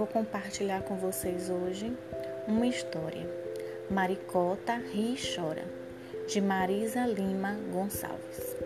vou compartilhar com vocês hoje uma história. Maricota ri e chora, de Marisa Lima Gonçalves.